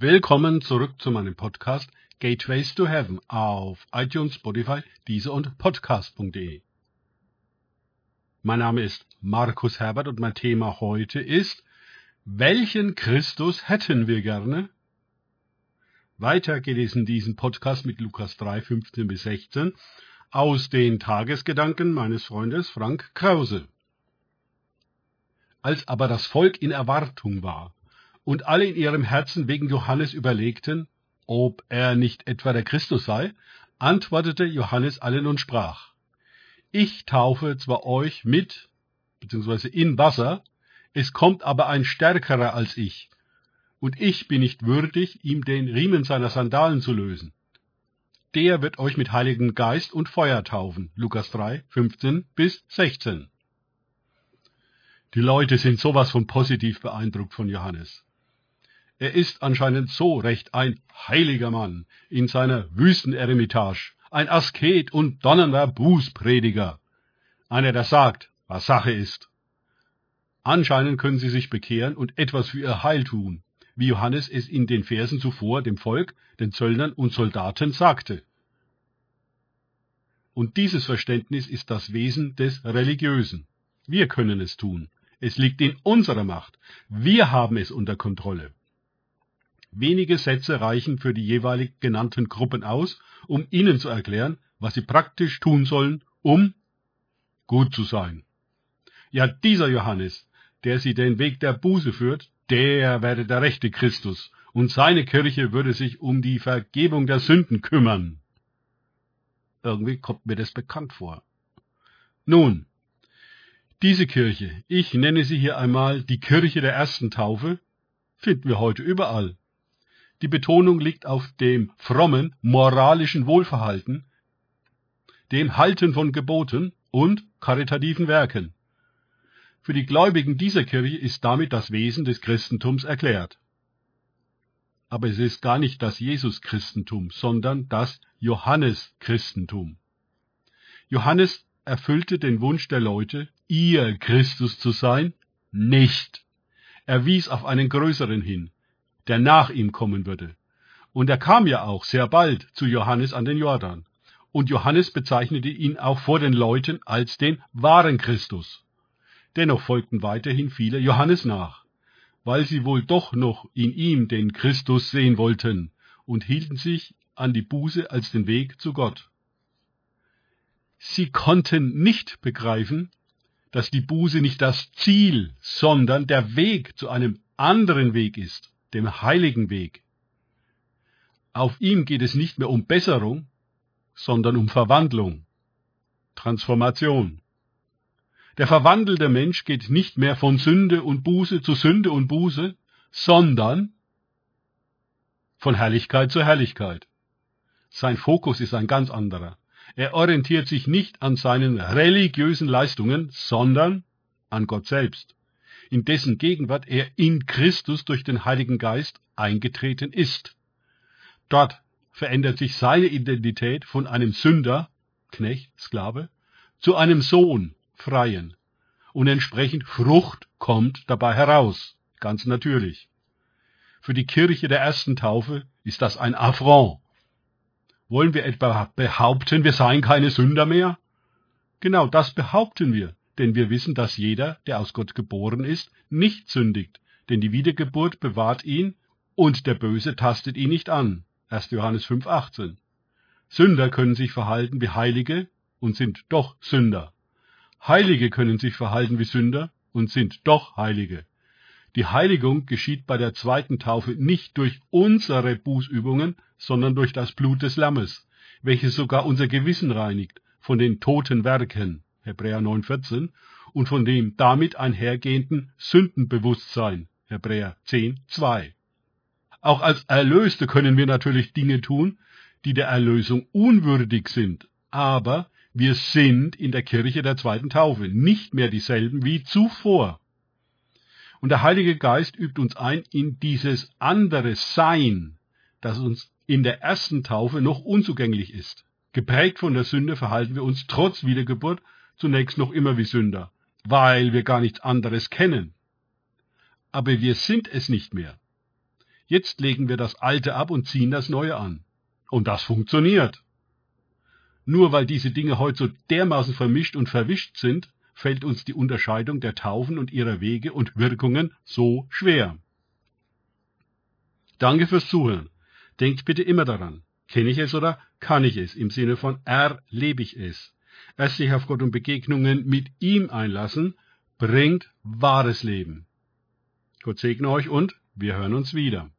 Willkommen zurück zu meinem Podcast Gateways to Heaven auf iTunes, Spotify, Deezer und Podcast.de. Mein Name ist Markus Herbert und mein Thema heute ist, welchen Christus hätten wir gerne? Weiter geht es in diesem Podcast mit Lukas 3, 15 bis 16 aus den Tagesgedanken meines Freundes Frank Krause. Als aber das Volk in Erwartung war, und alle in ihrem Herzen wegen Johannes überlegten, ob er nicht etwa der Christus sei, antwortete Johannes allen und sprach, Ich taufe zwar euch mit, beziehungsweise in Wasser, es kommt aber ein Stärkerer als ich, und ich bin nicht würdig, ihm den Riemen seiner Sandalen zu lösen. Der wird euch mit Heiligen Geist und Feuer taufen. Lukas 3, 15 bis 16. Die Leute sind sowas von positiv beeindruckt von Johannes. Er ist anscheinend so recht ein heiliger Mann in seiner Wüsteneremitage, ein Asket und donnernder Bußprediger. Einer, der sagt, was Sache ist. Anscheinend können sie sich bekehren und etwas für ihr Heil tun, wie Johannes es in den Versen zuvor dem Volk, den Zöllnern und Soldaten sagte. Und dieses Verständnis ist das Wesen des Religiösen. Wir können es tun. Es liegt in unserer Macht. Wir haben es unter Kontrolle. Wenige Sätze reichen für die jeweilig genannten Gruppen aus, um ihnen zu erklären, was sie praktisch tun sollen, um gut zu sein. Ja, dieser Johannes, der sie den Weg der Buße führt, der werde der rechte Christus, und seine Kirche würde sich um die Vergebung der Sünden kümmern. Irgendwie kommt mir das bekannt vor. Nun, diese Kirche, ich nenne sie hier einmal die Kirche der ersten Taufe, finden wir heute überall. Die Betonung liegt auf dem frommen, moralischen Wohlverhalten, dem Halten von Geboten und karitativen Werken. Für die Gläubigen dieser Kirche ist damit das Wesen des Christentums erklärt. Aber es ist gar nicht das Jesus-Christentum, sondern das Johannes-Christentum. Johannes erfüllte den Wunsch der Leute, ihr Christus zu sein, nicht. Er wies auf einen größeren hin, der nach ihm kommen würde. Und er kam ja auch sehr bald zu Johannes an den Jordan. Und Johannes bezeichnete ihn auch vor den Leuten als den wahren Christus. Dennoch folgten weiterhin viele Johannes nach, weil sie wohl doch noch in ihm den Christus sehen wollten und hielten sich an die Buße als den Weg zu Gott. Sie konnten nicht begreifen, dass die Buße nicht das Ziel, sondern der Weg zu einem anderen Weg ist dem heiligen Weg. Auf ihm geht es nicht mehr um Besserung, sondern um Verwandlung, Transformation. Der verwandelte Mensch geht nicht mehr von Sünde und Buße zu Sünde und Buße, sondern von Herrlichkeit zu Herrlichkeit. Sein Fokus ist ein ganz anderer. Er orientiert sich nicht an seinen religiösen Leistungen, sondern an Gott selbst in dessen Gegenwart er in Christus durch den Heiligen Geist eingetreten ist. Dort verändert sich seine Identität von einem Sünder, Knecht, Sklave, zu einem Sohn, Freien. Und entsprechend Frucht kommt dabei heraus, ganz natürlich. Für die Kirche der ersten Taufe ist das ein Affront. Wollen wir etwa behaupten, wir seien keine Sünder mehr? Genau das behaupten wir denn wir wissen, dass jeder, der aus Gott geboren ist, nicht sündigt, denn die Wiedergeburt bewahrt ihn und der Böse tastet ihn nicht an. 1. Johannes 5,18. Sünder können sich verhalten wie Heilige und sind doch Sünder. Heilige können sich verhalten wie Sünder und sind doch Heilige. Die Heiligung geschieht bei der zweiten Taufe nicht durch unsere Bußübungen, sondern durch das Blut des Lammes, welches sogar unser Gewissen reinigt von den toten Werken. Hebräer 9,14 und von dem damit einhergehenden Sündenbewusstsein, Hebräer 10,2. Auch als Erlöste können wir natürlich Dinge tun, die der Erlösung unwürdig sind, aber wir sind in der Kirche der zweiten Taufe nicht mehr dieselben wie zuvor. Und der Heilige Geist übt uns ein in dieses andere Sein, das uns in der ersten Taufe noch unzugänglich ist. Geprägt von der Sünde verhalten wir uns trotz Wiedergeburt zunächst noch immer wie Sünder, weil wir gar nichts anderes kennen. Aber wir sind es nicht mehr. Jetzt legen wir das Alte ab und ziehen das Neue an. Und das funktioniert. Nur weil diese Dinge heute so dermaßen vermischt und verwischt sind, fällt uns die Unterscheidung der Taufen und ihrer Wege und Wirkungen so schwer. Danke fürs Zuhören. Denkt bitte immer daran, kenne ich es oder kann ich es, im Sinne von erlebe ich es. Erst sich auf Gott und Begegnungen mit ihm einlassen, bringt wahres Leben. Gott segne euch und wir hören uns wieder.